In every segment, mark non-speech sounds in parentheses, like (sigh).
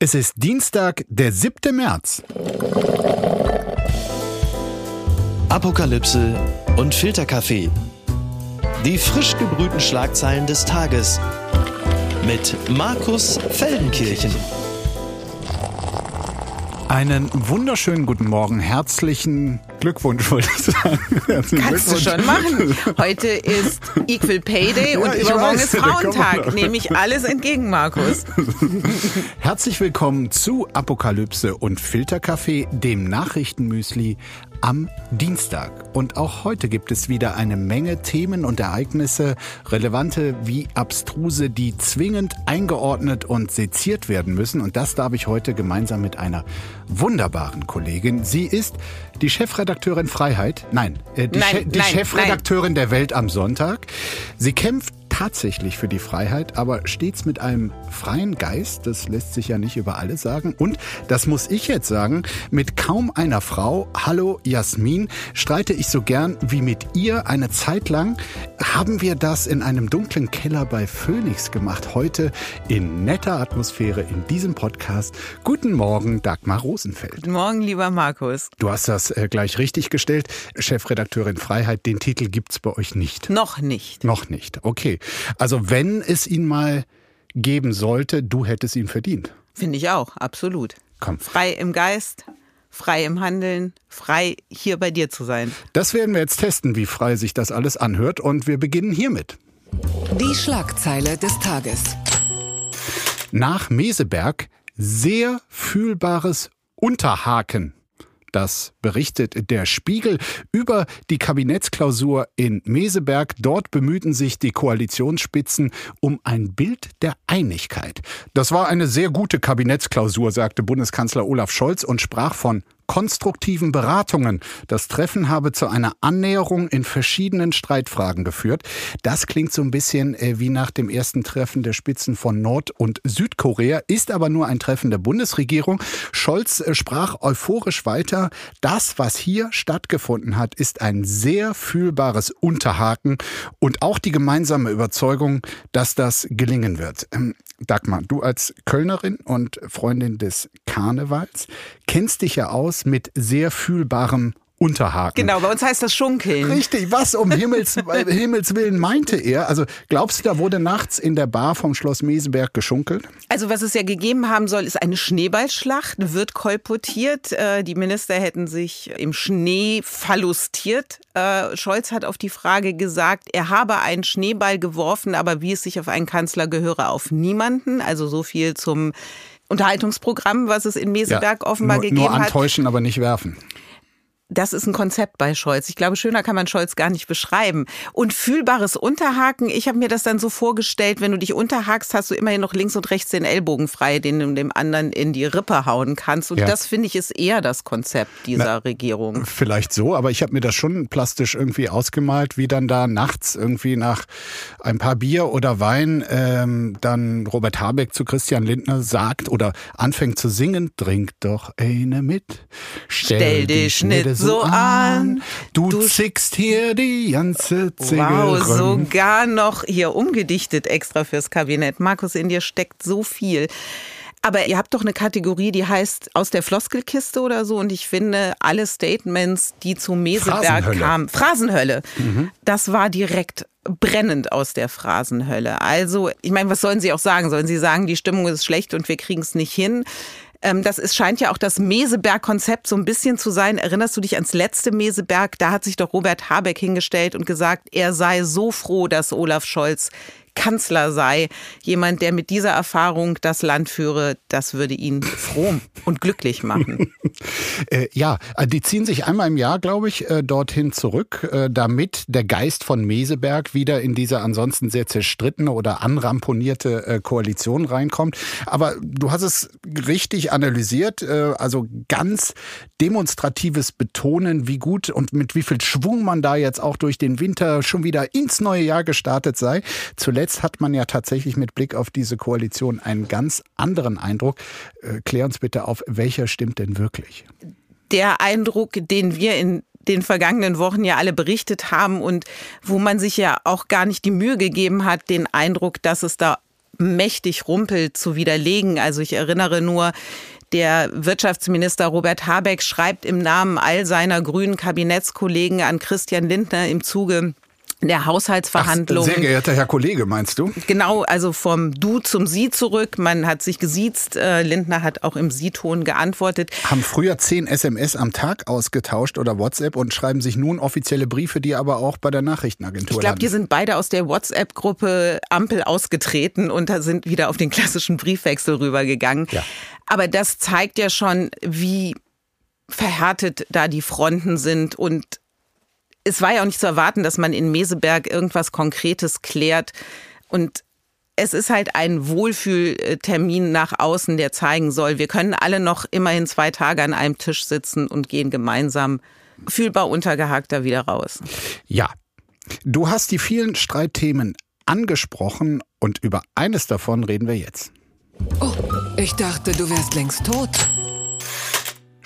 Es ist Dienstag, der 7. März. Apokalypse und Filterkaffee. Die frisch gebrühten Schlagzeilen des Tages mit Markus Feldenkirchen. Einen wunderschönen guten Morgen. Herzlichen Glückwunsch, wollte ich sagen. Kannst du schon machen. Heute ist Equal Pay Day Ja, und übermorgen weiß, ist Frauentag. Nehme ich alles entgegen, Markus. (laughs) Herzlich willkommen zu Apokalypse und Filterkaffee, dem Nachrichtenmüsli am Dienstag. Und auch heute gibt es wieder eine Menge Themen und Ereignisse, relevante wie abstruse, die zwingend eingeordnet und seziert werden müssen. Und das darf ich heute gemeinsam mit einer wunderbaren Kollegin. Sie ist die Chefredakteurin Freiheit. Nein, äh, die, Nein, Che die nein, Chefredakteurin der Welt am Sonntag. Sie kämpft tatsächlich für die Freiheit, aber stets mit einem freien Geist. Das lässt sich ja nicht über alles sagen. Und, das muss ich jetzt sagen, mit kaum einer Frau, hallo Jasmin, streite ich so gern wie mit ihr. Eine Zeit lang haben wir das in einem dunklen Keller bei Phoenix gemacht. Heute in netter Atmosphäre in diesem Podcast. Guten Morgen, Dagmar Rosenfeld. Guten Morgen, lieber Markus. Du hast das äh, gleich richtig gestellt. Chefredakteurin Freiheit, den Titel gibt's bei euch nicht. Noch nicht. Noch nicht. Okay. Also wenn es ihn mal geben sollte, du hättest ihn verdient. Finde ich auch, absolut. Komm. Frei im Geist, frei im Handeln, frei hier bei dir zu sein. Das werden wir jetzt testen, wie frei sich das alles anhört. Und wir beginnen hiermit. Die Schlagzeile des Tages. Nach Meseberg sehr fühlbares Unterhaken. Das berichtet der Spiegel über die Kabinettsklausur in Meseberg. Dort bemühten sich die Koalitionsspitzen um ein Bild der Einigkeit. Das war eine sehr gute Kabinettsklausur, sagte Bundeskanzler Olaf Scholz und sprach von konstruktiven Beratungen. Das Treffen habe zu einer Annäherung in verschiedenen Streitfragen geführt. Das klingt so ein bisschen äh, wie nach dem ersten Treffen der Spitzen von Nord- und Südkorea, ist aber nur ein Treffen der Bundesregierung. Scholz äh, sprach euphorisch weiter. Das, was hier stattgefunden hat, ist ein sehr fühlbares Unterhaken und auch die gemeinsame Überzeugung, dass das gelingen wird. Dagmar, du als Kölnerin und Freundin des Karnevals kennst dich ja aus mit sehr fühlbarem Unterhaken. Genau, bei uns heißt das Schunkeln. Richtig, was um Himmels, (laughs) äh, Himmels Willen meinte er? Also glaubst du, da wurde nachts in der Bar vom Schloss Meseberg geschunkelt? Also was es ja gegeben haben soll, ist eine Schneeballschlacht, wird kolportiert. Äh, Die Minister hätten sich im Schnee verlustiert. Äh, Scholz hat auf die Frage gesagt, er habe einen Schneeball geworfen, aber wie es sich auf einen Kanzler gehöre, auf niemanden. Also so viel zum Unterhaltungsprogramm, was es in Meseberg offenbar nur, gegeben nur hat. antäuschen, aber nicht werfen. Das ist ein Konzept bei Scholz. Ich glaube, schöner kann man Scholz gar nicht beschreiben. Und fühlbares Unterhaken, ich habe mir das dann so vorgestellt, wenn du dich unterhakst, hast du immerhin noch links und rechts den Ellbogen frei, den du dem anderen in die Rippe hauen kannst. Und Ja. das finde ich ist eher das Konzept dieser Regierung. Vielleicht so, aber ich habe mir das schon plastisch irgendwie ausgemalt, wie dann da nachts irgendwie nach ein paar Bier oder Wein ähm, dann Robert Habeck zu Christian Lindner sagt oder anfängt zu singen, trink doch eine mit. Stell dich nicht so an. Du, Du- zickst hier die ganze Zicke Wow, sogar noch hier umgedichtet extra fürs Kabinett. Markus, in dir steckt so viel. Aber ihr habt doch eine Kategorie, die heißt aus der Floskelkiste oder so. Und ich finde, alle Statements, die zu Meseberg kamen, Phrasenhölle, das war direkt brennend aus der Phrasenhölle. Also, ich meine, was sollen sie auch sagen? Sollen sie sagen, die Stimmung ist schlecht und wir kriegen es nicht hin? Ähm, Das ist, scheint ja auch das Meseberg-Konzept so ein bisschen zu sein. Erinnerst du dich ans letzte Meseberg? Da hat sich doch Robert Habeck hingestellt und gesagt, er sei so froh, dass Olaf Scholz Kanzler sei. Jemand, der mit dieser Erfahrung das Land führe, das würde ihn froh und glücklich machen. (laughs) Äh, ja, äh, die ziehen sich einmal im Jahr, glaube ich, äh, dorthin zurück, äh, damit der Geist von Meseberg wieder in diese ansonsten sehr zerstrittene oder anramponierte Koalition reinkommt. Aber du hast es richtig analysiert, also ganz demonstratives Betonen, wie gut und mit wie viel Schwung man da jetzt auch durch den Winter schon wieder ins neue Jahr gestartet sei. Zuletzt hat man ja tatsächlich mit Blick auf diese Koalition einen ganz anderen Eindruck. Äh, klär uns bitte auf, welcher stimmt denn wirklich? Der Eindruck, den wir in den vergangenen Wochen ja alle berichtet haben und wo man sich ja auch gar nicht die Mühe gegeben hat, den Eindruck, dass es da mächtig rumpelt, zu widerlegen. Also ich erinnere nur, der Wirtschaftsminister Robert Habeck schreibt im Namen all seiner grünen Kabinettskollegen an Christian Lindner im Zuge der Haushaltsverhandlungen. sehr geehrter Herr Kollege, meinst du? Genau, also vom Du zum Sie zurück. Man hat sich gesiezt. Äh, Lindner hat auch im Sie-Ton geantwortet. Haben früher zehn SMS am Tag ausgetauscht oder WhatsApp und schreiben sich nun offizielle Briefe, die aber auch bei der Nachrichtenagentur Ich glaube, die sind beide aus der WhatsApp-Gruppe Ampel ausgetreten und da sind wieder auf den klassischen Briefwechsel rübergegangen. Ja. Aber das zeigt ja schon, wie verhärtet da die Fronten sind und es war ja auch nicht zu erwarten, dass man in Meseberg irgendwas Konkretes klärt. Und es ist halt ein Wohlfühltermin nach außen, der zeigen soll, wir können alle noch immerhin zwei Tage an einem Tisch sitzen und gehen gemeinsam fühlbar untergehakt da wieder raus. Ja, du hast die vielen Streitthemen angesprochen und über eines davon reden wir jetzt. Oh, ich dachte, du wärst längst tot.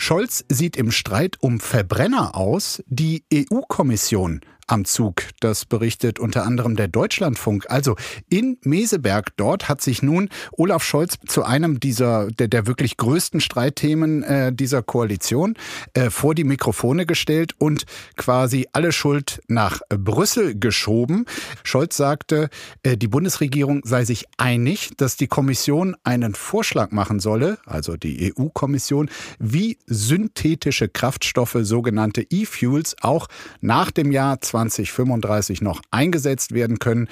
Scholz sieht im Streit um Verbrenner aus. Die EU-Kommission am Zug. Das berichtet unter anderem der Deutschlandfunk. Also in Meseberg dort hat sich nun Olaf Scholz zu einem dieser der, der wirklich größten Streitthemen äh, dieser Koalition äh, vor die Mikrofone gestellt und quasi alle Schuld nach Brüssel geschoben. Scholz sagte, äh, die Bundesregierung sei sich einig, dass die Kommission einen Vorschlag machen solle, also die EU-Kommission, wie synthetische Kraftstoffe, sogenannte E-Fuels, auch nach dem Jahr 2035 noch eingesetzt werden können.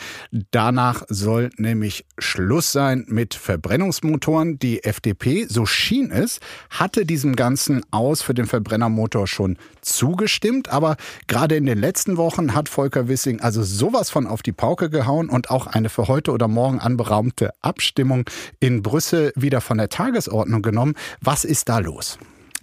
Danach soll nämlich Schluss sein mit Verbrennungsmotoren. Die FDP, so schien es, hatte diesem Ganzen aus für den Verbrennermotor schon zugestimmt. Aber gerade in den letzten Wochen hat Volker Wissing also sowas von auf die Pauke gehauen und auch eine für heute oder morgen anberaumte Abstimmung in Brüssel wieder von der Tagesordnung genommen. Was ist da los?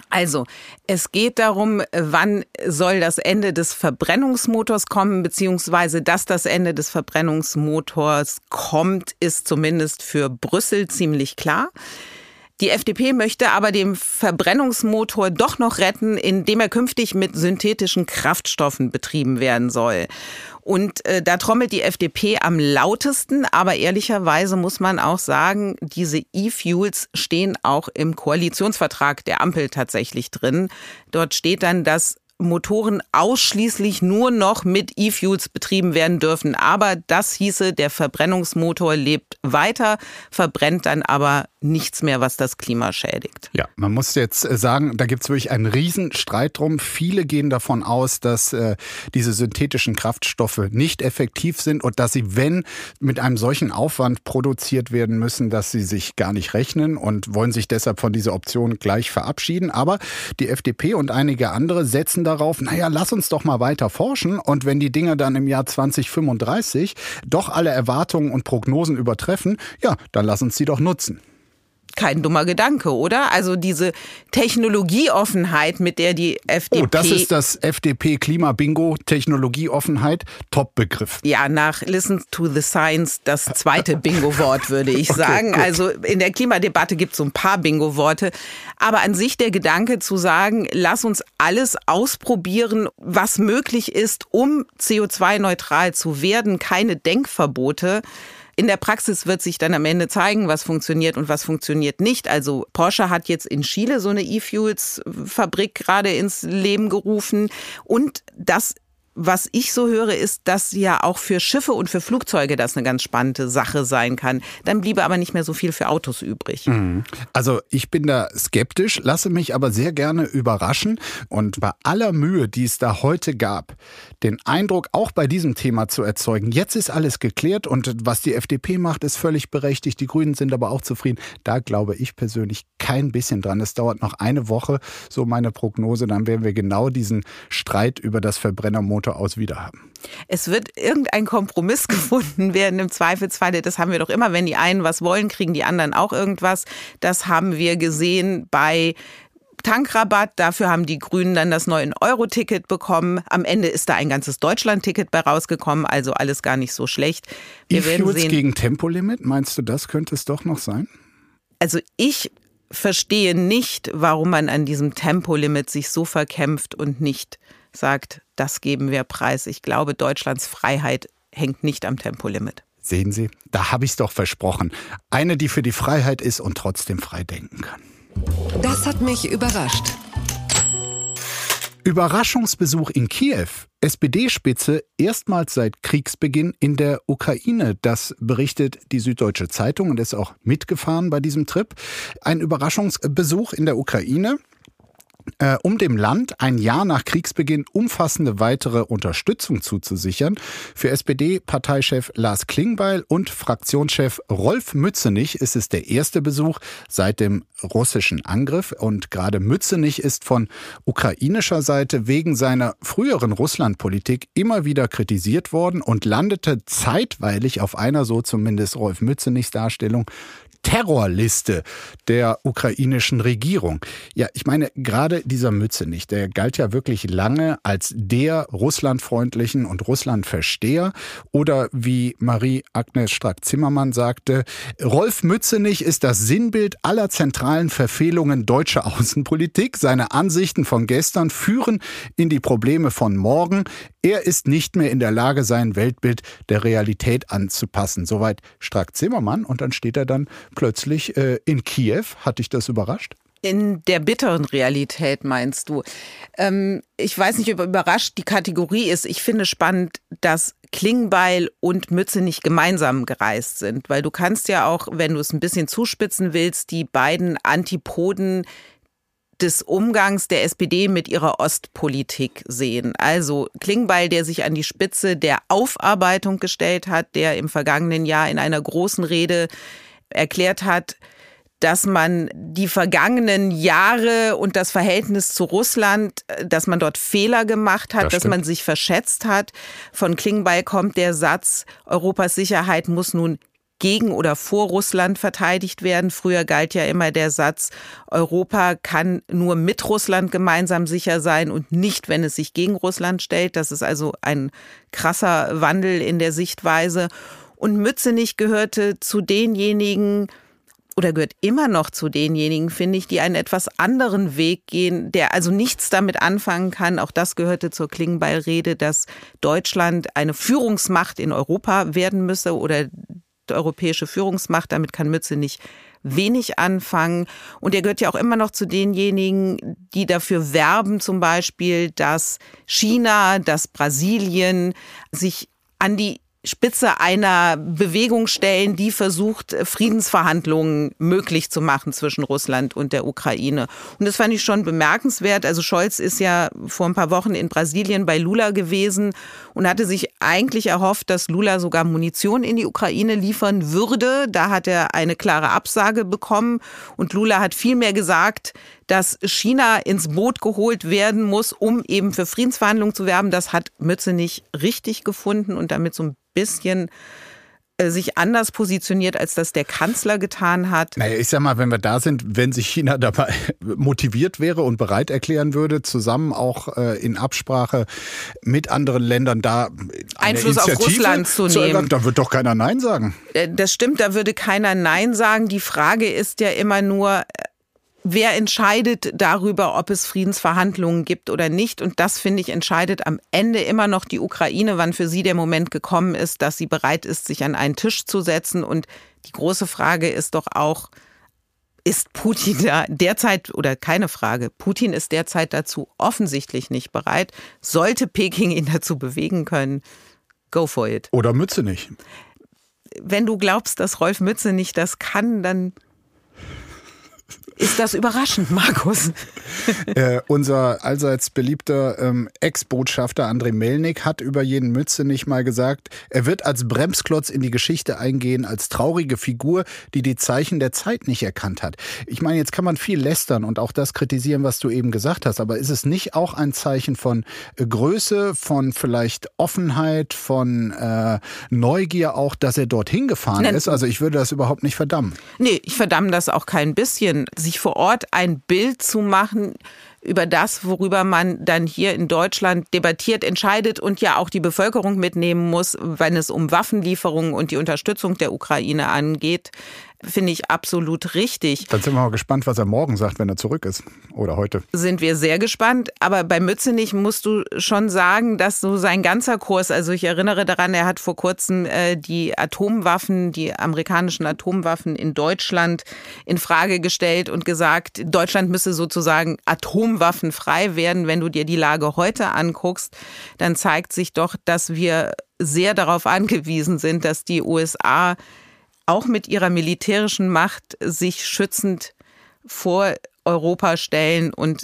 Also, es geht darum, wann soll das Ende des Verbrennungsmotors kommen, beziehungsweise dass das Ende des Verbrennungsmotors kommt, ist zumindest für Brüssel ziemlich klar. Die FDP möchte aber den Verbrennungsmotor doch noch retten, indem er künftig mit synthetischen Kraftstoffen betrieben werden soll. Und äh, da trommelt die FDP am lautesten, aber ehrlicherweise muss man auch sagen, diese E-Fuels stehen auch im Koalitionsvertrag der Ampel tatsächlich drin. Dort steht dann, dass Motoren ausschließlich nur noch mit E-Fuels betrieben werden dürfen. Aber das hieße, der Verbrennungsmotor lebt weiter, verbrennt dann aber nichts mehr, was das Klima schädigt. Ja, man muss jetzt äh, sagen, da gibt es wirklich einen Riesenstreit drum. Viele gehen davon aus, dass äh, diese synthetischen Kraftstoffe nicht effektiv sind und dass sie, wenn mit einem solchen Aufwand produziert werden müssen, dass sie sich gar nicht rechnen und wollen sich deshalb von dieser Option gleich verabschieden. Aber die FDP und einige andere setzen darauf, naja, lass uns doch mal weiter forschen. Und wenn die Dinge dann im Jahr 2035 doch alle Erwartungen und Prognosen übertreffen, ja, dann lass uns sie doch nutzen kein dummer Gedanke, oder? Also diese Technologieoffenheit, mit der die FDP. Oh, das ist das FDP-Klima-Bingo, Technologieoffenheit, Top-Begriff. Ja, nach Listen to the Science das zweite (laughs) Bingo-Wort, würde ich okay, sagen. Gut. Also in der Klimadebatte gibt es so ein paar Bingo-Worte. Aber an sich der Gedanke zu sagen, lass uns alles ausprobieren, was möglich ist, um CO2-neutral zu werden, keine Denkverbote. In der Praxis wird sich dann am Ende zeigen, was funktioniert und was funktioniert nicht. Also Porsche hat jetzt in Chile so eine E-Fuels-Fabrik gerade ins Leben gerufen und das was ich so höre, ist, dass ja auch für Schiffe und für Flugzeuge das eine ganz spannende Sache sein kann. Dann bliebe aber nicht mehr so viel für Autos übrig. Mhm. Also ich bin da skeptisch, lasse mich aber sehr gerne überraschen. Und bei aller Mühe, die es da heute gab, den Eindruck auch bei diesem Thema zu erzeugen, jetzt ist alles geklärt und was die FDP macht, ist völlig berechtigt. Die Grünen sind aber auch zufrieden. Da glaube ich persönlich kein bisschen dran. Es dauert noch eine Woche, so meine Prognose, dann werden wir genau diesen Streit über das Verbrennermotor Monate aus wieder haben. Es wird irgendein Kompromiss (laughs) gefunden werden im Zweifelsfall. Das haben wir doch immer. Wenn die einen was wollen, kriegen die anderen auch irgendwas. Das haben wir gesehen bei Tankrabatt. Dafür haben die Grünen dann das 9-Euro-Ticket bekommen. Am Ende ist da ein ganzes Deutschland-Ticket bei rausgekommen. Also alles gar nicht so schlecht. Wir werden sehen. gegen Tempolimit, meinst du, das könnte es doch noch sein? Also ich verstehe nicht, warum man an diesem Tempolimit sich so verkämpft und nicht sagt, das geben wir preis. Ich glaube, Deutschlands Freiheit hängt nicht am Tempolimit. Sehen Sie, da habe ich es doch versprochen. Eine, die für die Freiheit ist und trotzdem frei denken kann. Das hat mich überrascht. Überraschungsbesuch in Kiew. SPD-Spitze erstmals seit Kriegsbeginn in der Ukraine. Das berichtet die Süddeutsche Zeitung und ist auch mitgefahren bei diesem Trip. Ein Überraschungsbesuch in der Ukraine äh, um dem Land ein Jahr nach Kriegsbeginn umfassende weitere Unterstützung zuzusichern. Für SPD-Parteichef Lars Klingbeil und Fraktionschef Rolf Mützenich ist es der erste Besuch seit dem russischen Angriff. Und gerade Mützenich ist von ukrainischer Seite wegen seiner früheren Russlandpolitik immer wieder kritisiert worden und landete zeitweilig auf einer, so zumindest Rolf Mützenichs Darstellung, Terrorliste der ukrainischen Regierung. Ja, ich meine, gerade dieser Mützenich, der galt ja wirklich lange als der russlandfreundlichen und Russlandversteher. Oder wie Marie-Agnes Strack-Zimmermann sagte, Rolf Mützenich ist das Sinnbild aller zentralen Verfehlungen deutscher Außenpolitik. Seine Ansichten von gestern führen in die Probleme von morgen. Er ist nicht mehr in der Lage, sein Weltbild der Realität anzupassen. Soweit Strack-Zimmermann. Und dann steht er dann plötzlich äh, in Kiew. Hat dich das überrascht? In der bitteren Realität meinst du? Ähm, ich weiß nicht, ob überrascht die Kategorie ist. Ich finde spannend, dass Klingbeil und Mütze nicht gemeinsam gereist sind, weil du kannst ja auch, wenn du es ein bisschen zuspitzen willst, die beiden Antipoden des Umgangs der SPD mit ihrer Ostpolitik sehen. Also Klingbeil, der sich an die Spitze der Aufarbeitung gestellt hat, der im vergangenen Jahr in einer großen Rede erklärt hat, dass man die vergangenen Jahre und das Verhältnis zu Russland, dass man dort Fehler gemacht hat, das dass man sich verschätzt hat. Von Klingbeil kommt der Satz, Europas Sicherheit muss nun gegen oder vor Russland verteidigt werden. Früher galt ja immer der Satz, Europa kann nur mit Russland gemeinsam sicher sein und nicht, wenn es sich gegen Russland stellt. Das ist also ein krasser Wandel in der Sichtweise. Und Mützenich gehörte zu denjenigen, oder gehört immer noch zu denjenigen, finde ich, die einen etwas anderen Weg gehen, der also nichts damit anfangen kann. Auch das gehörte zur Klingbeil-Rede, dass Deutschland eine Führungsmacht in Europa werden müsse oder die europäische Führungsmacht. Damit kann Mütze nicht wenig anfangen. Und er gehört ja auch immer noch zu denjenigen, die dafür werben, zum Beispiel, dass China, dass Brasilien sich an die Spitze einer Bewegung stellen, die versucht, Friedensverhandlungen möglich zu machen zwischen Russland und der Ukraine. Und das fand ich schon bemerkenswert. Also Scholz ist ja vor ein paar Wochen in Brasilien bei Lula gewesen und hatte sich eigentlich erhofft, dass Lula sogar Munition in die Ukraine liefern würde. Da hat er eine klare Absage bekommen und Lula hat vielmehr gesagt, dass China ins Boot geholt werden muss, um eben für Friedensverhandlungen zu werben. Das hat Mütze nicht richtig gefunden und damit so ein bisschen äh, sich anders positioniert, als das der Kanzler getan hat. Naja, ich sag mal, wenn wir da sind, wenn sich China (laughs) dabei motiviert wäre und bereit erklären würde, zusammen auch äh, in Absprache mit anderen Ländern da Einfluss auf Russland zu, zu nehmen, da wird doch keiner Nein sagen. Äh, das stimmt, da würde keiner Nein sagen. Die Frage ist ja immer nur, wer entscheidet darüber, ob es Friedensverhandlungen gibt oder nicht. Und das, finde ich, entscheidet am Ende immer noch die Ukraine, wann für sie der Moment gekommen ist, dass sie bereit ist, sich an einen Tisch zu setzen. Und die große Frage ist doch auch, ist Putin da derzeit oder keine Frage, Putin ist derzeit dazu offensichtlich nicht bereit. Sollte Peking ihn dazu bewegen können, go for it. Oder Mütze nicht. Wenn du glaubst, dass Rolf Mütze nicht das kann, dann ist das überraschend, Markus? (laughs) äh, unser allseits beliebter ähm, Ex-Botschafter André Melnik hat über jeden Mütze nicht mal gesagt, er wird als Bremsklotz in die Geschichte eingehen, als traurige Figur, die die Zeichen der Zeit nicht erkannt hat. Ich meine, jetzt kann man viel lästern und auch das kritisieren, was du eben gesagt hast, aber ist es nicht auch ein Zeichen von äh, Größe, von vielleicht Offenheit, von äh, Neugier auch, dass er dorthin gefahren Nein. ist? Also ich würde das überhaupt nicht verdammen. Nee, ich verdamme das auch kein bisschen sich vor Ort ein Bild zu machen über das, worüber man dann hier in Deutschland debattiert, entscheidet und ja auch die Bevölkerung mitnehmen muss, wenn es um Waffenlieferungen und die Unterstützung der Ukraine angeht. Finde ich absolut richtig. Dann sind wir mal gespannt, was er morgen sagt, wenn er zurück ist. Oder heute. Sind wir sehr gespannt. Aber bei Mützenich musst du schon sagen, dass so sein ganzer Kurs, also ich erinnere daran, er hat vor kurzem äh, die Atomwaffen, die amerikanischen Atomwaffen in Deutschland in Frage gestellt und gesagt, Deutschland müsse sozusagen atomwaffenfrei werden. Wenn du dir die Lage heute anguckst, dann zeigt sich doch, dass wir sehr darauf angewiesen sind, dass die USA auch mit ihrer militärischen Macht sich schützend vor Europa stellen und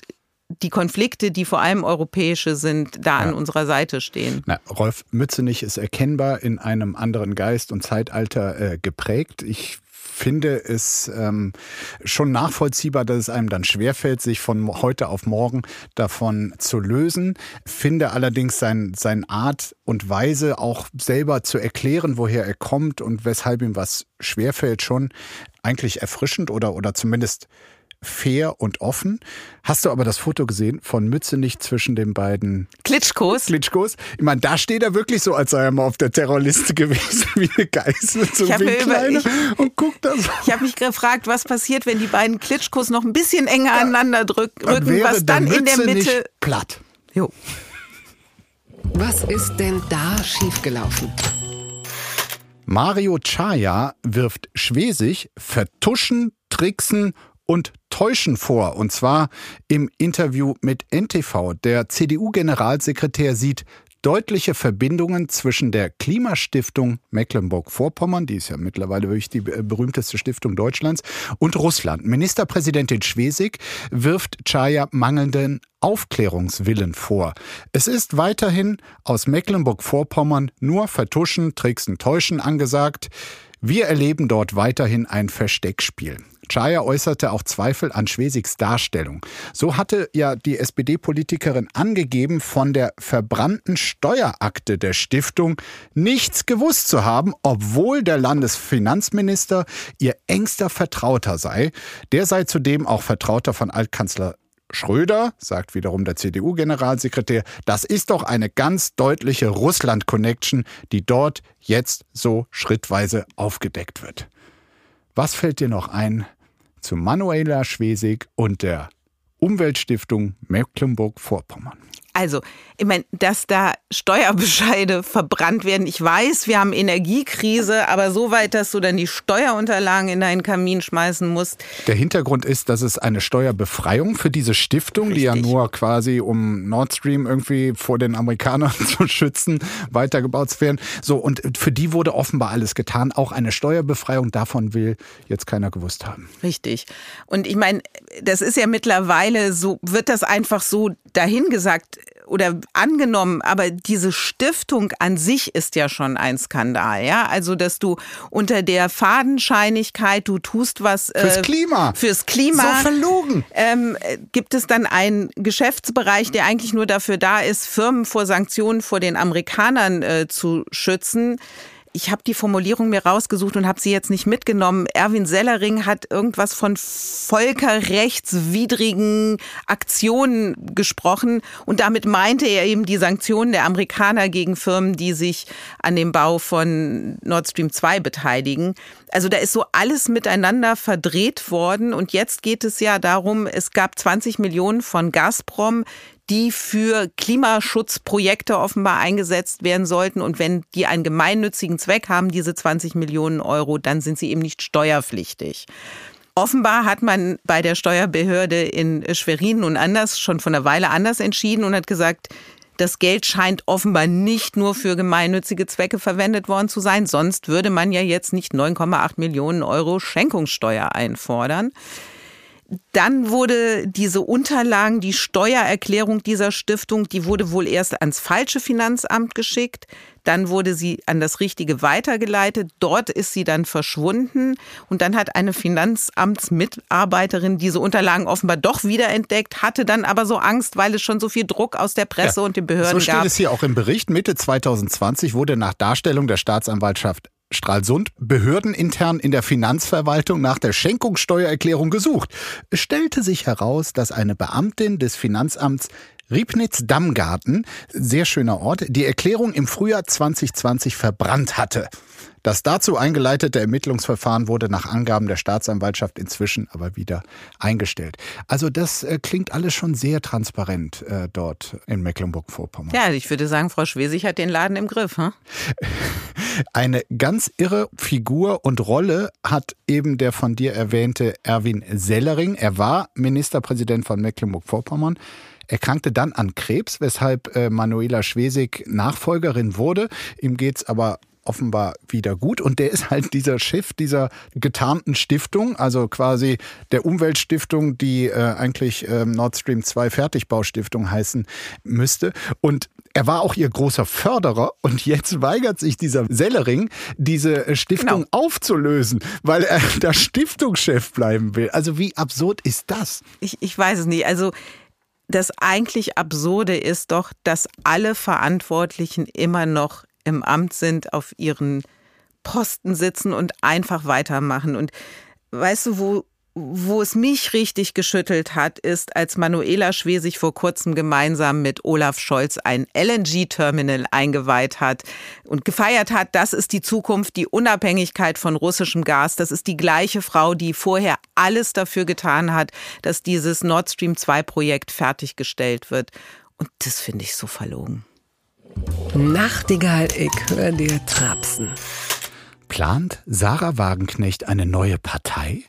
die Konflikte, die vor allem europäische sind, da ja. an unserer Seite stehen. Na, Rolf Mützenich ist erkennbar in einem anderen Geist und Zeitalter äh, geprägt. Ich finde es ähm, schon nachvollziehbar, dass es einem dann schwerfällt, sich von heute auf morgen davon zu lösen. Finde allerdings sein, seine Art und Weise auch selber zu erklären, woher er kommt und weshalb ihm was schwerfällt, schon eigentlich erfrischend oder, oder zumindest fair und offen. Hast du aber das Foto gesehen von Mützenich zwischen den beiden Klitschkos? Klitschkos. Ich meine, da steht er wirklich so, als sei er mal auf der Terrorliste (laughs) gewesen, wie eine Geißel, so kleine ich, und guckt das. Ich habe mich gefragt, was passiert, wenn die beiden Klitschkos noch ein bisschen enger aneinander drücken, dann was dann in der Mitte platt. Jo. Was ist denn da schiefgelaufen? Mario Chaya wirft Schwesig vertuschen, tricksen und Täuschen vor. Und zwar im Interview mit NTV. Der CDU-Generalsekretär sieht deutliche Verbindungen zwischen der Klimastiftung Mecklenburg-Vorpommern, die ist ja mittlerweile wirklich die berühmteste Stiftung Deutschlands, und Russland. Ministerpräsidentin Schwesig wirft Chaya mangelnden Aufklärungswillen vor. Es ist weiterhin aus Mecklenburg-Vorpommern nur Vertuschen, Tricksen, Täuschen angesagt. Wir erleben dort weiterhin ein Versteckspiel. Chaya äußerte auch Zweifel an Schwesigs Darstellung. So hatte ja die SPD-Politikerin angegeben, von der verbrannten Steuerakte der Stiftung nichts gewusst zu haben, obwohl der Landesfinanzminister ihr engster Vertrauter sei. Der sei zudem auch Vertrauter von Altkanzler Schröder, sagt wiederum der CDU-Generalsekretär, das ist doch eine ganz deutliche Russland-Connection, die dort jetzt so schrittweise aufgedeckt wird. Was fällt dir noch ein zu Manuela Schwesig und der Umweltstiftung Mecklenburg-Vorpommern? Also, ich meine, dass da Steuerbescheide verbrannt werden. Ich weiß, wir haben Energiekrise, aber so weit, dass du dann die Steuerunterlagen in deinen Kamin schmeißen musst. Der Hintergrund ist, dass es eine Steuerbefreiung für diese Stiftung, Richtig. die ja nur quasi um Nord Stream irgendwie vor den Amerikanern (laughs) zu schützen, weitergebaut werden. So, und für die wurde offenbar alles getan. Auch eine Steuerbefreiung davon will jetzt keiner gewusst haben. Richtig. Und ich meine, das ist ja mittlerweile so, wird das einfach so dahingesagt oder angenommen, aber diese Stiftung an sich ist ja schon ein Skandal, ja. Also, dass du unter der Fadenscheinigkeit, du tust was äh, fürs Klima, fürs Klima, so verlogen, ähm, gibt es dann einen Geschäftsbereich, der eigentlich nur dafür da ist, Firmen vor Sanktionen vor den Amerikanern äh, zu schützen ich habe die Formulierung mir rausgesucht und habe sie jetzt nicht mitgenommen. Erwin Sellering hat irgendwas von völkerrechtswidrigen Aktionen gesprochen und damit meinte er eben die Sanktionen der Amerikaner gegen Firmen, die sich an dem Bau von Nord Stream 2 beteiligen. Also da ist so alles miteinander verdreht worden und jetzt geht es ja darum, es gab 20 Millionen von Gazprom, die für Klimaschutzprojekte offenbar eingesetzt werden sollten. Und wenn die einen gemeinnützigen Zweck haben, diese 20 Millionen Euro, dann sind sie eben nicht steuerpflichtig. Offenbar hat man bei der Steuerbehörde in Schwerin nun anders, schon von einer Weile anders entschieden und hat gesagt, das Geld scheint offenbar nicht nur für gemeinnützige Zwecke verwendet worden zu sein, sonst würde man ja jetzt nicht 9,8 Millionen Euro Schenkungssteuer einfordern. Dann wurde diese Unterlagen, die Steuererklärung dieser Stiftung, die wurde wohl erst ans falsche Finanzamt geschickt. Dann wurde sie an das Richtige weitergeleitet. Dort ist sie dann verschwunden. Und dann hat eine Finanzamtsmitarbeiterin diese Unterlagen offenbar doch wiederentdeckt, hatte dann aber so Angst, weil es schon so viel Druck aus der Presse ja, und den Behörden gab. So steht gab. es hier auch im Bericht. Mitte 2020 wurde nach Darstellung der Staatsanwaltschaft Stralsund behördenintern in der Finanzverwaltung nach der Schenkungssteuererklärung gesucht. Es stellte sich heraus, dass eine Beamtin des Finanzamts Riebnitz-Dammgarten, sehr schöner Ort, die Erklärung im Frühjahr 2020 verbrannt hatte. Das dazu eingeleitete Ermittlungsverfahren wurde nach Angaben der Staatsanwaltschaft inzwischen aber wieder eingestellt. Also das äh, klingt alles schon sehr transparent äh, dort in Mecklenburg-Vorpommern. Ja, ich würde sagen, Frau Schwesig hat den Laden im Griff. Hm? (laughs) Eine ganz irre Figur und Rolle hat eben der von dir erwähnte Erwin Sellering. Er war Ministerpräsident von Mecklenburg-Vorpommern erkrankte dann an Krebs, weshalb äh, Manuela Schwesig Nachfolgerin wurde. Ihm geht's aber offenbar wieder gut. Und der ist halt dieser Chef dieser getarnten Stiftung, also quasi der Umweltstiftung, die äh, eigentlich äh, Nord Stream 2 Fertigbaustiftung heißen müsste. Und er war auch ihr großer Förderer und jetzt weigert sich dieser Sellering, diese Stiftung genau. aufzulösen, weil er (laughs) der Stiftungschef bleiben will. Also wie absurd ist das? Ich, ich weiß es nicht. Also das eigentlich Absurde ist doch, dass alle Verantwortlichen immer noch im Amt sind, auf ihren Posten sitzen und einfach weitermachen. Und weißt du, wo, wo es mich richtig geschüttelt hat, ist, als Manuela Schwesig vor kurzem gemeinsam mit Olaf Scholz ein LNG-Terminal eingeweiht hat und gefeiert hat, das ist die Zukunft, die Unabhängigkeit von russischem Gas. Das ist die gleiche Frau, die vorher alles dafür getan hat, dass dieses Nord Stream 2-Projekt fertiggestellt wird. Und das finde ich so verlogen. Nachtigall, ich höre dir trapsen. Plant Sarah Wagenknecht eine neue Partei?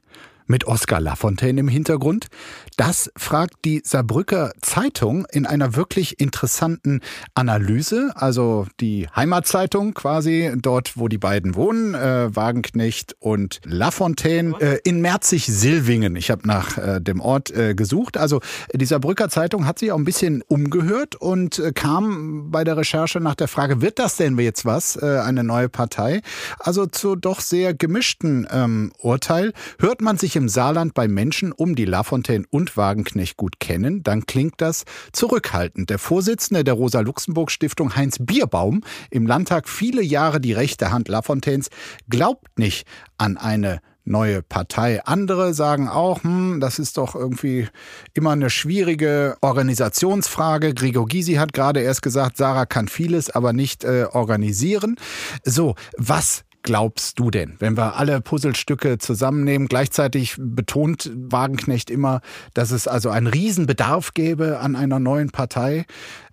Mit Oskar Lafontaine im Hintergrund? Das fragt die Saarbrücker Zeitung in einer wirklich interessanten Analyse. Also die Heimatzeitung quasi, dort wo die beiden wohnen, äh, Wagenknecht und Lafontaine, äh, in Merzig-Silvingen. Ich habe nach äh, dem Ort äh, gesucht. Also die Saarbrücker Zeitung hat sich auch ein bisschen umgehört und äh, kam bei der Recherche nach der Frage, wird das denn jetzt was, äh, eine neue Partei? Also zu doch sehr gemischten ähm, Urteil. Hört man sich im Saarland bei Menschen um die Lafontaine und und Wagenknecht gut kennen, dann klingt das zurückhaltend. Der Vorsitzende der Rosa-Luxemburg-Stiftung, Heinz Bierbaum, im Landtag viele Jahre die rechte Hand Lafontaines, glaubt nicht an eine neue Partei. Andere sagen auch, hm, das ist doch irgendwie immer eine schwierige Organisationsfrage. Gregor Gysi hat gerade erst gesagt, Sarah kann vieles, aber nicht äh, organisieren. So, was glaubst du denn? Wenn wir alle Puzzlestücke zusammennehmen, gleichzeitig betont Wagenknecht immer, dass es also einen Riesenbedarf gäbe an einer neuen Partei.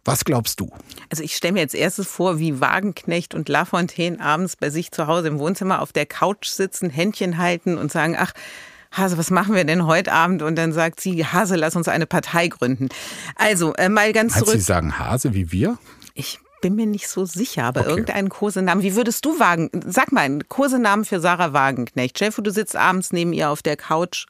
Was glaubst du? Also ich stelle mir jetzt erstes vor, wie Wagenknecht und Lafontaine abends bei sich zu Hause im Wohnzimmer auf der Couch sitzen, Händchen halten und sagen, ach, Hase, was machen wir denn heute Abend? Und dann sagt sie, Hase, lass uns eine Partei gründen. Also, äh, mal ganz zurück. Heißt Sie sagen Hase wie wir? Ich bin mir nicht so sicher, aber okay. irgendeinen Kosenamen. Wie würdest du wagen? Sag mal, einen Kosenamen für Sarah Wagenknecht. Chef, du sitzt abends neben ihr auf der Couch.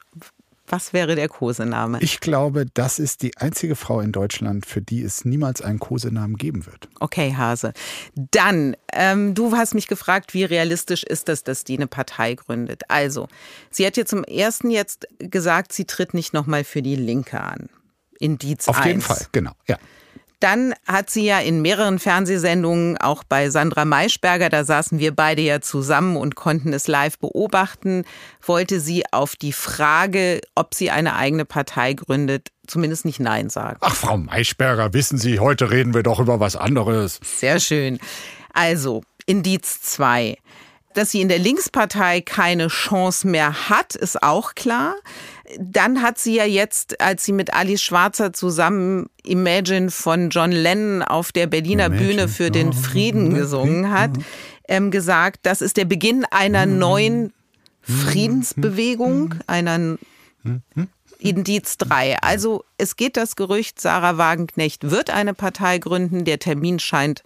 Was wäre der Kosename? Ich glaube, das ist die einzige Frau in Deutschland, für die es niemals einen Kosenamen geben wird. Okay, Hase. Dann, ähm, du hast mich gefragt, wie realistisch ist das, dass die eine Partei gründet? Also, sie hat jetzt zum ersten jetzt gesagt, sie tritt nicht nochmal für die Linke an. Indiz Auf 1. jeden Fall, genau, ja. Dann hat sie ja in mehreren Fernsehsendungen, auch bei Sandra Maischberger, da saßen wir beide ja zusammen und konnten es live beobachten, wollte sie auf die Frage, ob sie eine eigene Partei gründet, zumindest nicht Nein sagen. Ach, Frau Maischberger, wissen Sie, heute reden wir doch über was anderes. Sehr schön. Also, Indiz 2. Dass sie in der Linkspartei keine Chance mehr hat, ist auch klar. Dann hat sie ja jetzt, als sie mit Ali Schwarzer zusammen Imagine von John Lennon auf der Berliner Imagine. Bühne für den Frieden gesungen hat, ähm, gesagt, das ist der Beginn einer neuen Friedensbewegung, einer Indiz 3. Also es geht das Gerücht, Sarah Wagenknecht wird eine Partei gründen. Der Termin scheint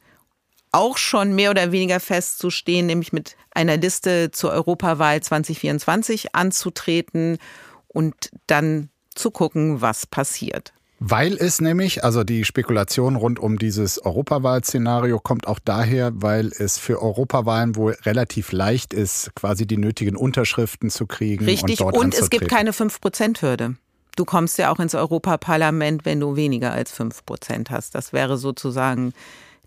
auch schon mehr oder weniger festzustehen, nämlich mit einer Liste zur Europawahl 2024 anzutreten und dann zu gucken, was passiert. Weil es nämlich, also die Spekulation rund um dieses Europawahlszenario kommt auch daher, weil es für Europawahlen wohl relativ leicht ist, quasi die nötigen Unterschriften zu kriegen. Richtig, und, dort und es gibt keine 5%-Hürde. Du kommst ja auch ins Europaparlament, wenn du weniger als 5% hast. Das wäre sozusagen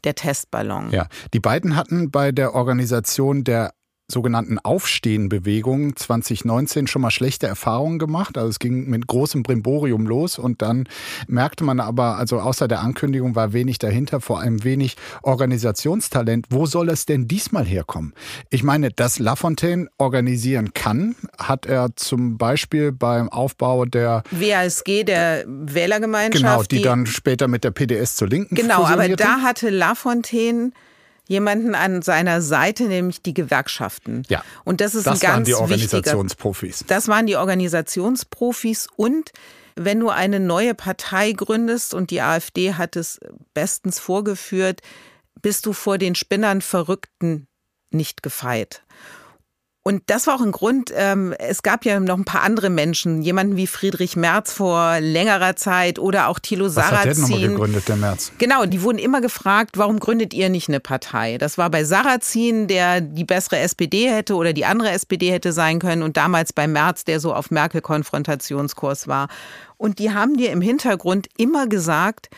der Testballon. Ja, die beiden hatten bei der Organisation der sogenannten Aufstehenbewegung 2019 schon mal schlechte Erfahrungen gemacht. Also es ging mit großem Brimborium los und dann merkte man aber, also außer der Ankündigung war wenig dahinter, vor allem wenig Organisationstalent. Wo soll es denn diesmal herkommen? Ich meine, dass Lafontaine organisieren kann, hat er zum Beispiel beim Aufbau der WASG, der Wählergemeinschaft. Genau, die, die dann später mit der PDS zur Linken Genau, aber da hatte Lafontaine jemanden an seiner Seite, nämlich die Gewerkschaften. Ja. Und das ist das ein ganz waren die Organisationsprofis. Das waren die Organisationsprofis und wenn du eine neue Partei gründest und die AfD hat es bestens vorgeführt, bist du vor den Spinnern Verrückten nicht gefeit. Und das war auch ein Grund, ähm, es gab ja noch ein paar andere Menschen, jemanden wie Friedrich Merz vor längerer Zeit oder auch Thilo Sarrazin. Was hat der nochmal gegründet, der Merz? Genau, die wurden immer gefragt, warum gründet ihr nicht eine Partei? Das war bei Sarrazin, der die bessere SPD hätte oder die andere SPD hätte sein können und damals bei Merz, der so auf Merkel-Konfrontationskurs war. Und die haben dir im Hintergrund immer gesagt,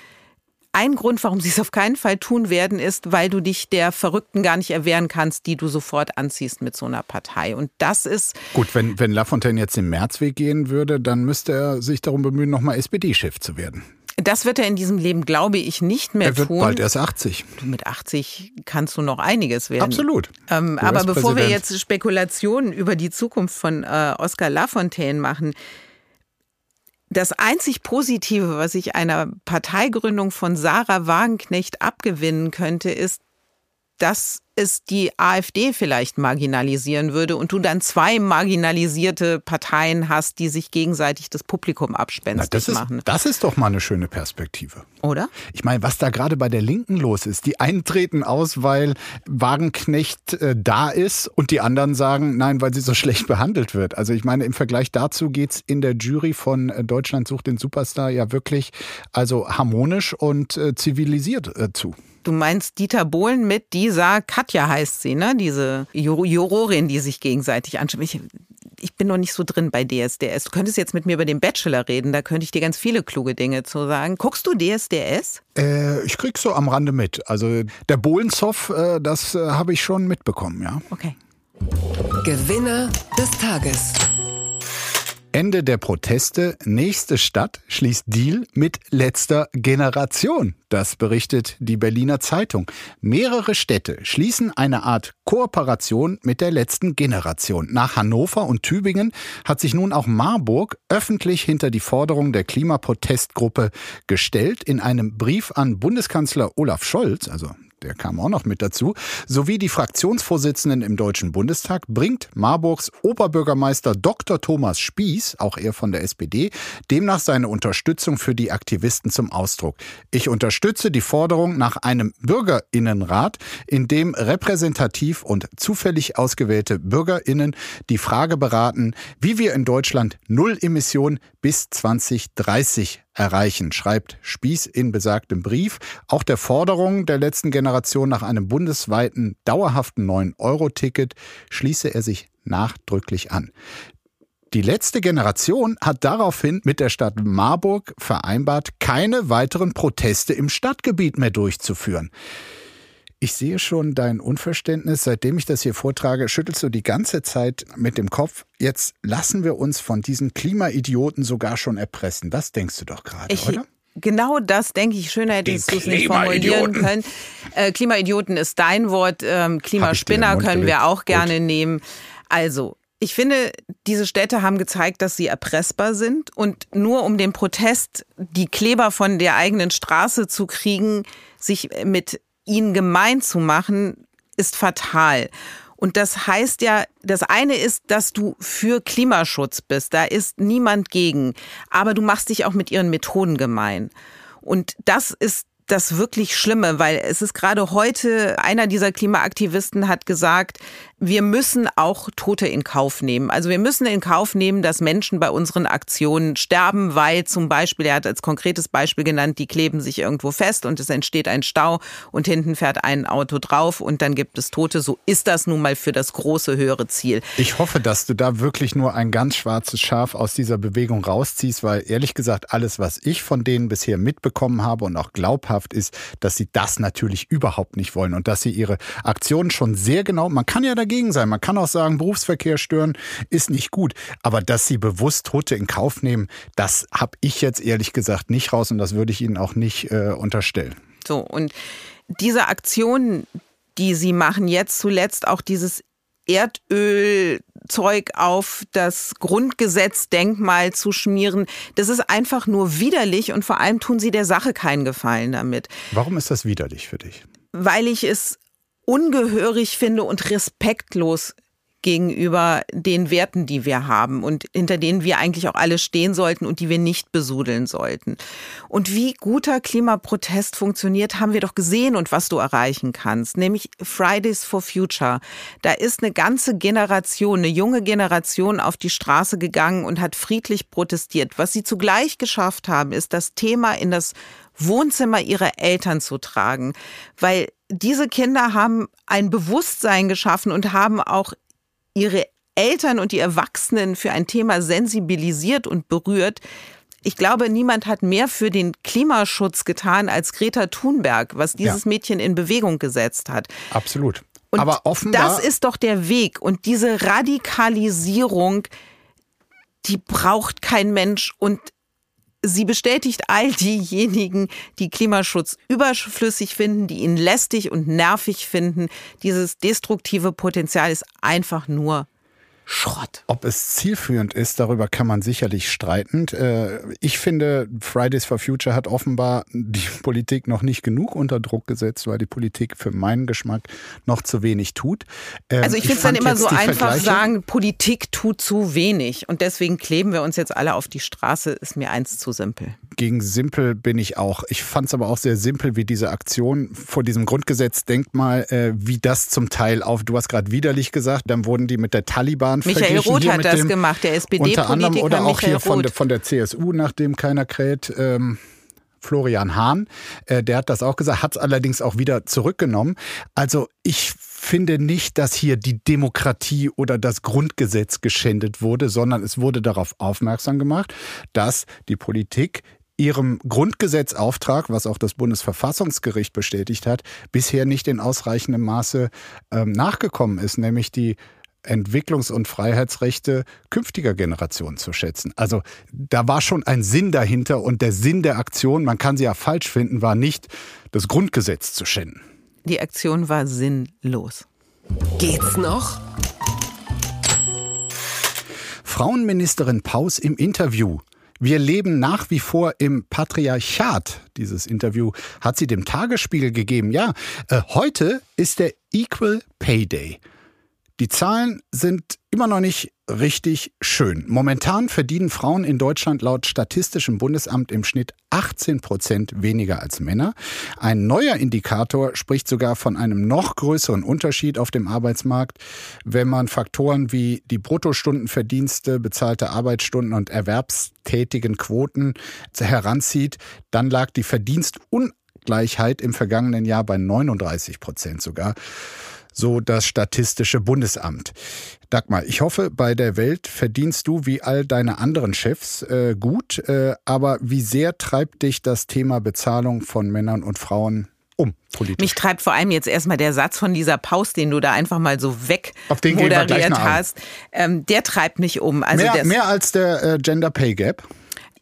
ein Grund, warum sie es auf keinen Fall tun werden, ist, weil du dich der Verrückten gar nicht erwehren kannst, die du sofort anziehst mit so einer Partei. Und das ist. Gut, wenn, wenn Lafontaine jetzt den Märzweg gehen würde, dann müsste er sich darum bemühen, nochmal SPD-Chef zu werden. Das wird er in diesem Leben, glaube ich, nicht mehr tun. Er wird tun. bald erst 80. Du, mit 80 kannst du noch einiges werden. Absolut. Ähm, aber bevor wir jetzt Spekulationen über die Zukunft von äh, Oscar Lafontaine machen, das einzig Positive, was ich einer Parteigründung von Sarah Wagenknecht abgewinnen könnte, ist, dass es die AfD vielleicht marginalisieren würde und du dann zwei marginalisierte Parteien hast, die sich gegenseitig das Publikum abspenstig Na, das ist, machen. Das ist doch mal eine schöne Perspektive. Oder? Ich meine, was da gerade bei der Linken los ist. Die einen treten aus, weil Wagenknecht äh, da ist und die anderen sagen, nein, weil sie so (laughs) schlecht behandelt wird. Also ich meine, im Vergleich dazu geht es in der Jury von äh, Deutschland sucht den Superstar ja wirklich also harmonisch und äh, zivilisiert äh, zu. Du meinst Dieter Bohlen mit dieser Katja heißt sie, ne? Diese Jurorin, die sich gegenseitig anschaut. Ich, ich bin noch nicht so drin bei DSDS. Du könntest jetzt mit mir über den Bachelor reden, da könnte ich dir ganz viele kluge Dinge zu sagen. Guckst du DSDS? Äh, ich krieg so am Rande mit. Also der Bohlenzoff, äh, das äh, habe ich schon mitbekommen, ja. Okay. Gewinner des Tages. Ende der Proteste, nächste Stadt schließt Deal mit letzter Generation. Das berichtet die Berliner Zeitung. Mehrere Städte schließen eine Art Kooperation mit der letzten Generation. Nach Hannover und Tübingen hat sich nun auch Marburg öffentlich hinter die Forderung der Klimaprotestgruppe gestellt. In einem Brief an Bundeskanzler Olaf Scholz, also der kam auch noch mit dazu, sowie die Fraktionsvorsitzenden im Deutschen Bundestag bringt Marburgs Oberbürgermeister Dr. Thomas Spieß, auch er von der SPD, demnach seine Unterstützung für die Aktivisten zum Ausdruck. Ich unterstütze die Forderung nach einem Bürgerinnenrat, in dem repräsentativ und zufällig ausgewählte Bürgerinnen die Frage beraten, wie wir in Deutschland Null Emission bis 2030 erreichen, schreibt Spieß in besagtem Brief. Auch der Forderung der letzten Generation nach einem bundesweiten dauerhaften 9-Euro-Ticket schließe er sich nachdrücklich an. Die letzte Generation hat daraufhin mit der Stadt Marburg vereinbart, keine weiteren Proteste im Stadtgebiet mehr durchzuführen. Ich sehe schon dein Unverständnis. Seitdem ich das hier vortrage, schüttelst du die ganze Zeit mit dem Kopf. Jetzt lassen wir uns von diesen Klimaidioten sogar schon erpressen. Das denkst du doch gerade, oder? Genau das denke ich. Schöner hättest du es nicht formulieren können. Äh, Klimaidioten ist dein Wort. Ähm, Klimaspinner können wir auch gerne Gut. nehmen. Also, ich finde, diese Städte haben gezeigt, dass sie erpressbar sind. Und nur um den Protest, die Kleber von der eigenen Straße zu kriegen, sich mit ihn gemein zu machen, ist fatal. Und das heißt ja, das eine ist, dass du für Klimaschutz bist. Da ist niemand gegen. Aber du machst dich auch mit ihren Methoden gemein. Und das ist das wirklich Schlimme, weil es ist gerade heute, einer dieser Klimaaktivisten hat gesagt, wir müssen auch Tote in Kauf nehmen. Also wir müssen in Kauf nehmen, dass Menschen bei unseren Aktionen sterben, weil zum Beispiel, er hat als konkretes Beispiel genannt, die kleben sich irgendwo fest und es entsteht ein Stau und hinten fährt ein Auto drauf und dann gibt es Tote. So ist das nun mal für das große, höhere Ziel. Ich hoffe, dass du da wirklich nur ein ganz schwarzes Schaf aus dieser Bewegung rausziehst, weil ehrlich gesagt, alles, was ich von denen bisher mitbekommen habe und auch glaubhaft ist, dass sie das natürlich überhaupt nicht wollen und dass sie ihre Aktionen schon sehr genau, man kann ja dagegen sein, man kann auch sagen, Berufsverkehr stören ist nicht gut, aber dass sie bewusst Tote in Kauf nehmen, das habe ich jetzt ehrlich gesagt nicht raus und das würde ich ihnen auch nicht äh, unterstellen. So, und diese Aktionen, die sie machen, jetzt zuletzt auch dieses Erdölzeug auf das Grundgesetzdenkmal zu schmieren, das ist einfach nur widerlich und vor allem tun sie der Sache keinen Gefallen damit. Warum ist das widerlich für dich? Weil ich es ungehörig finde und respektlos gegenüber den Werten, die wir haben und hinter denen wir eigentlich auch alle stehen sollten und die wir nicht besudeln sollten. Und wie guter Klimaprotest funktioniert, haben wir doch gesehen und was du erreichen kannst, nämlich Fridays for Future. Da ist eine ganze Generation, eine junge Generation auf die Straße gegangen und hat friedlich protestiert. Was sie zugleich geschafft haben, ist das Thema in das Wohnzimmer ihrer Eltern zu tragen, weil diese Kinder haben ein Bewusstsein geschaffen und haben auch ihre Eltern und die Erwachsenen für ein Thema sensibilisiert und berührt. Ich glaube, niemand hat mehr für den Klimaschutz getan als Greta Thunberg, was dieses ja. Mädchen in Bewegung gesetzt hat. Absolut. Und Aber offenbar. Das ist doch der Weg. Und diese Radikalisierung, die braucht kein Mensch. Und sie bestätigt all diejenigen, die Klimaschutz überflüssig finden, die ihn lästig und nervig finden. Dieses destruktive Potenzial ist einfach nur Schrott. Ob es zielführend ist, darüber kann man sicherlich streiten. Äh, ich finde, Fridays for Future hat offenbar die (laughs) Politik noch nicht genug unter Druck gesetzt, weil die Politik für meinen Geschmack noch zu wenig tut. Ähm, also ich finde es dann immer so einfach sagen, Politik tut zu wenig und deswegen kleben wir uns jetzt alle auf die Straße, ist mir eins zu simpel. Gegen simpel bin ich auch. Ich fand es aber auch sehr simpel, wie diese Aktion vor diesem Grundgesetz, denk mal, äh, wie das zum Teil auf, du hast gerade widerlich gesagt, dann wurden die mit der Taliban Michael Roth hat das gemacht, der SPD-Politiker Oder auch Michael hier von, von, der CSU, nachdem keiner kräht. Ähm, Florian Hahn, äh, der hat das auch gesagt, hat es allerdings auch wieder zurückgenommen. Also ich finde nicht, dass hier die Demokratie oder das Grundgesetz geschändet wurde, sondern es wurde darauf aufmerksam gemacht, dass die Politik ihrem Grundgesetzauftrag, was auch das Bundesverfassungsgericht bestätigt hat, bisher nicht in ausreichendem Maße ähm, nachgekommen ist, nämlich die Entwicklungs- und Freiheitsrechte künftiger Generationen zu schätzen. Also da war schon ein Sinn dahinter und der Sinn der Aktion, man kann sie ja falsch finden, war nicht, das Grundgesetz zu schänden. Die Aktion war sinnlos. Geht's noch? Frauenministerin Paus im Interview. Wir leben nach wie vor im Patriarchat. Dieses Interview hat sie dem Tagesspiegel gegeben. Ja, äh, heute ist der Equal Pay Day. Die Zahlen sind immer noch nicht richtig schön. Momentan verdienen Frauen in Deutschland laut Statistischem Bundesamt im Schnitt 18 Prozent weniger als Männer. Ein neuer Indikator spricht sogar von einem noch größeren Unterschied auf dem Arbeitsmarkt, wenn man Faktoren wie die Bruttostundenverdienste, bezahlte Arbeitsstunden und erwerbstätigen Quoten heranzieht. Dann lag die Verdienstungleichheit im vergangenen Jahr bei 39 Prozent sogar so das Statistische Bundesamt. Dagmar, ich hoffe, bei der Welt verdienst du wie all deine anderen Chefs äh, gut, äh, aber wie sehr treibt dich das Thema Bezahlung von Männern und Frauen um? Mich treibt vor allem jetzt erstmal der Satz von dieser Pause, den du da einfach mal so weg moderiert hast. Ähm, der treibt mich um. Also mehr, mehr als der äh, Gender Pay Gap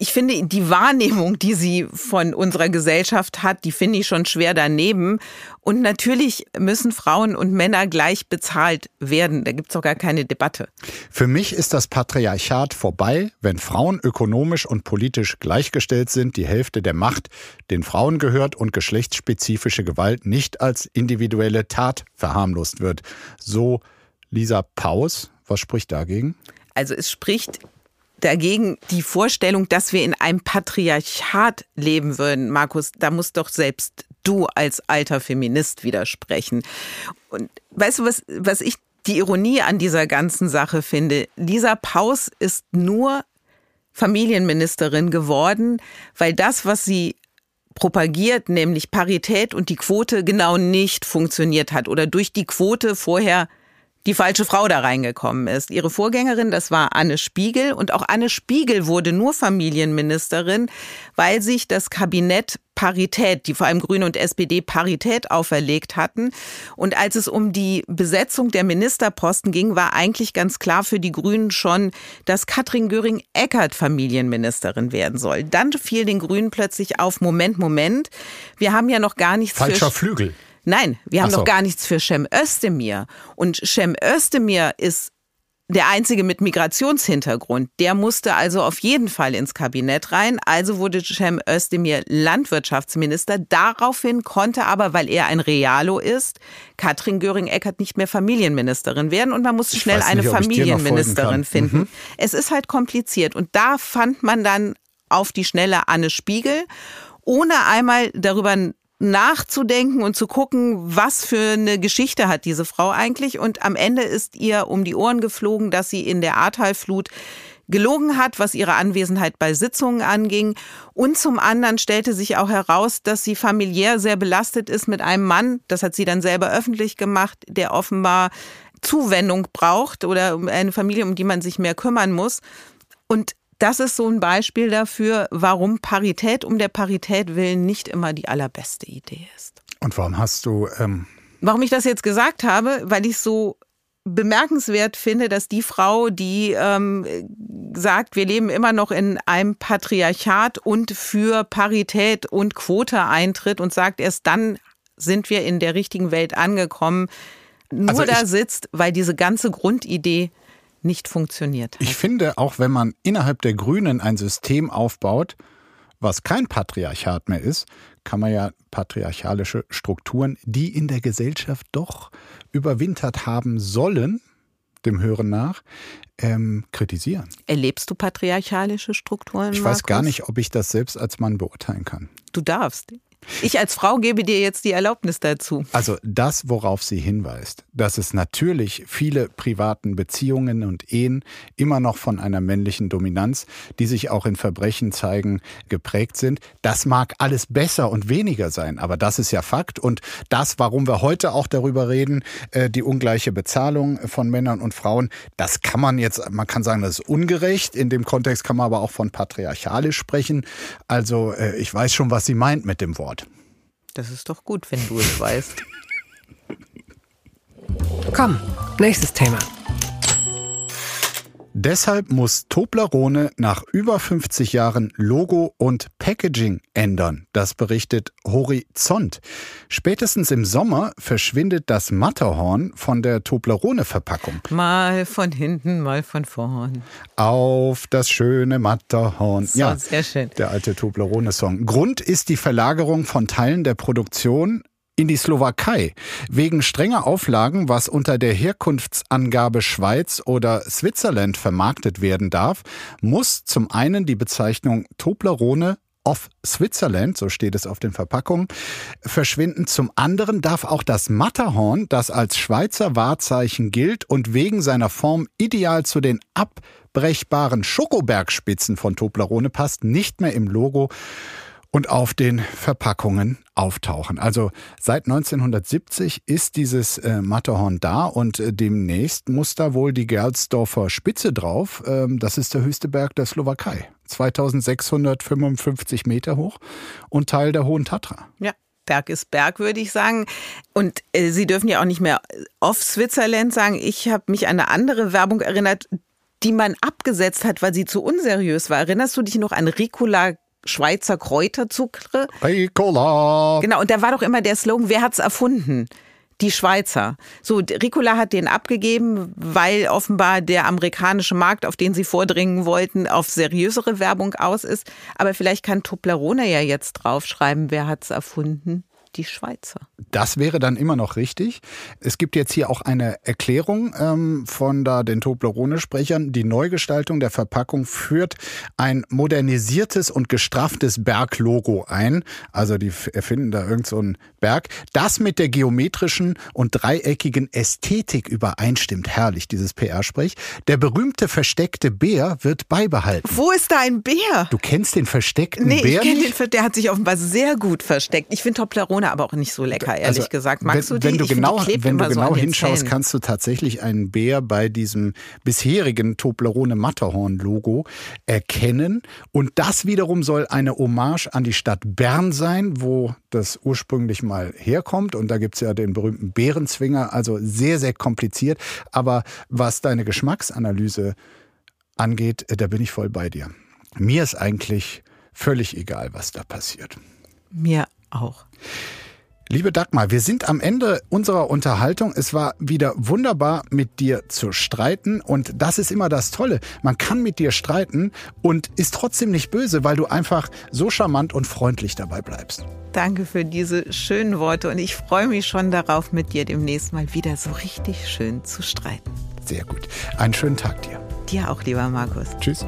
ich finde, die Wahrnehmung, die sie von unserer Gesellschaft hat, die finde ich schon schwer daneben. Und natürlich müssen Frauen und Männer gleich bezahlt werden. Da gibt es auch gar keine Debatte. Für mich ist das Patriarchat vorbei, wenn Frauen ökonomisch und politisch gleichgestellt sind, die Hälfte der Macht den Frauen gehört und geschlechtsspezifische Gewalt nicht als individuelle Tat verharmlost wird. So Lisa Paus. Was spricht dagegen? Also es spricht dagegen die Vorstellung, dass wir in einem Patriarchat leben würden, Markus, da muss doch selbst du als alter Feminist widersprechen. Und weißt du, was, was ich die Ironie an dieser ganzen Sache finde? Lisa Paus ist nur Familienministerin geworden, weil das, was sie propagiert, nämlich Parität und die Quote genau nicht funktioniert hat oder durch die Quote vorher die falsche Frau da reingekommen ist. Ihre Vorgängerin, das war Anne Spiegel. Und auch Anne Spiegel wurde nur Familienministerin, weil sich das Kabinett Parität, die vor allem Grüne und SPD Parität auferlegt hatten. Und als es um die Besetzung der Ministerposten ging, war eigentlich ganz klar für die Grünen schon, dass Katrin Göring-Eckardt Familienministerin werden soll. Dann fiel den Grünen plötzlich auf, Moment, Moment, wir haben ja noch gar nichts Falscher Flügel. Nein, wir haben so. noch gar nichts für Cem Özdemir. Und Cem Özdemir ist der einzige mit Migrationshintergrund. Der musste also auf jeden Fall ins Kabinett rein. Also wurde Cem Özdemir Landwirtschaftsminister. Daraufhin konnte aber, weil er ein Realo ist, Katrin Göring-Eckardt nicht mehr Familienministerin werden und man musste ich schnell eine Familienministerin finden. Mhm. Es ist halt kompliziert und da fand man dann auf die schnelle Anne Spiegel ohne einmal darüber nachzudenken und zu gucken, was für eine Geschichte hat diese Frau eigentlich. Und am Ende ist ihr um die Ohren geflogen, dass sie in der Ahrtalflut gelogen hat, was ihre Anwesenheit bei Sitzungen anging. Und zum anderen stellte sich auch heraus, dass sie familiär sehr belastet ist mit einem Mann, das hat sie dann selber öffentlich gemacht, der offenbar Zuwendung braucht oder eine Familie, um die man sich mehr kümmern muss. Und das ist so ein Beispiel dafür, warum Parität um der Parität willen nicht immer die allerbeste Idee ist. Und warum hast du. Ähm warum ich das jetzt gesagt habe, weil ich so bemerkenswert finde, dass die Frau, die ähm, sagt, wir leben immer noch in einem Patriarchat und für Parität und Quote eintritt und sagt, erst dann sind wir in der richtigen Welt angekommen, nur also da sitzt, weil diese ganze Grundidee nicht funktioniert hat. Ich finde, auch wenn man innerhalb der Grünen ein System aufbaut, was kein Patriarchat mehr ist, kann man ja patriarchalische Strukturen, die in der Gesellschaft doch überwintert haben sollen, dem Hören nach, ähm, kritisieren. Erlebst du patriarchalische Strukturen? Ich Markus? weiß gar nicht, ob ich das selbst als Mann beurteilen kann. Du darfst. Ich als Frau gebe dir jetzt die Erlaubnis dazu. Also das, worauf sie hinweist, dass es natürlich viele privaten Beziehungen und Ehen immer noch von einer männlichen Dominanz, die sich auch in Verbrechen zeigen, geprägt sind. Das mag alles besser und weniger sein, aber das ist ja Fakt. Und das, warum wir heute auch darüber reden, äh, die ungleiche Bezahlung von Männern und Frauen, das kann man jetzt, man kann sagen, das ist ungerecht. In dem Kontext kann man aber auch von patriarchalisch sprechen. Also äh, ich weiß schon, was sie meint mit dem Wort. Das ist doch gut, wenn du es (laughs) weißt. Komm, nächstes Thema. Deshalb muss Toblerone nach über 50 Jahren Logo und Packaging ändern. Das berichtet Horizont. Spätestens im Sommer verschwindet das Matterhorn von der Toblerone-Verpackung. Mal von hinten, mal von vorn. Auf das schöne Matterhorn. So, ja, sehr schön. Der alte Toblerone-Song. Grund ist die Verlagerung von Teilen der Produktion in die Slowakei. Wegen strenger Auflagen, was unter der Herkunftsangabe Schweiz oder Switzerland vermarktet werden darf, muss zum einen die Bezeichnung Toblerone of Switzerland, so steht es auf den Verpackungen, verschwinden. Zum anderen darf auch das Matterhorn, das als Schweizer Wahrzeichen gilt und wegen seiner Form ideal zu den abbrechbaren Schokobergspitzen von Toblerone passt, nicht mehr im Logo und auf den Verpackungen auftauchen. Also seit 1970 ist dieses äh, Matterhorn da und äh, demnächst muss da wohl die Gerlsdorfer Spitze drauf. Ähm, das ist der höchste Berg der Slowakei. 2655 Meter hoch und Teil der Hohen Tatra. Ja. Berg ist Berg, würde ich sagen. Und äh, Sie dürfen ja auch nicht mehr off Switzerland sagen. Ich habe mich an eine andere Werbung erinnert, die man abgesetzt hat, weil sie zu unseriös war. Erinnerst du dich noch an Ricola Schweizer Kräuterzucker. Ricola. Genau, und da war doch immer der Slogan, wer hat's erfunden? Die Schweizer. So, Ricola hat den abgegeben, weil offenbar der amerikanische Markt, auf den sie vordringen wollten, auf seriösere Werbung aus ist. Aber vielleicht kann Toblerone ja jetzt draufschreiben, wer hat's erfunden? Die Schweizer. Das wäre dann immer noch richtig. Es gibt jetzt hier auch eine Erklärung ähm, von da den Toblerone-Sprechern. Die Neugestaltung der Verpackung führt ein modernisiertes und gestrafftes Berglogo ein. Also die erfinden da irgend so einen Berg. Das mit der geometrischen und dreieckigen Ästhetik übereinstimmt. Herrlich, dieses PR-Sprech. Der berühmte versteckte Bär wird beibehalten. Wo ist da ein Bär? Du kennst den versteckten nee, Bär? Nee, ich kenne den, der hat sich offenbar sehr gut versteckt. Ich finde Toblerone Zitrone aber auch nicht so lecker, ehrlich Also, gesagt. Magst wenn, du die? Wenn du Ich genau, klebt wenn du so genau den hinschaust, kannst du tatsächlich einen Bär bei diesem bisherigen Toblerone Matterhorn Logo erkennen. Und das wiederum soll eine Hommage an die Stadt Bern sein, wo das ursprünglich mal herkommt. Und da gibt's ja den berühmten Bärenzwinger. Also sehr, sehr kompliziert. Aber was deine Geschmacksanalyse angeht, äh, da bin ich voll bei dir. Mir ist eigentlich völlig egal, was da passiert. Mir auch. Liebe Dagmar, wir sind am Ende unserer Unterhaltung. Es war wieder wunderbar, mit dir zu streiten. Und das ist immer das Tolle. Man kann mit dir streiten und ist trotzdem nicht böse, weil du einfach so charmant und freundlich dabei bleibst. Danke für diese schönen Worte und ich freue mich schon darauf, mit dir demnächst mal wieder so richtig schön zu streiten. Sehr gut. Einen schönen Tag dir. Dir auch, lieber Markus. Tschüss.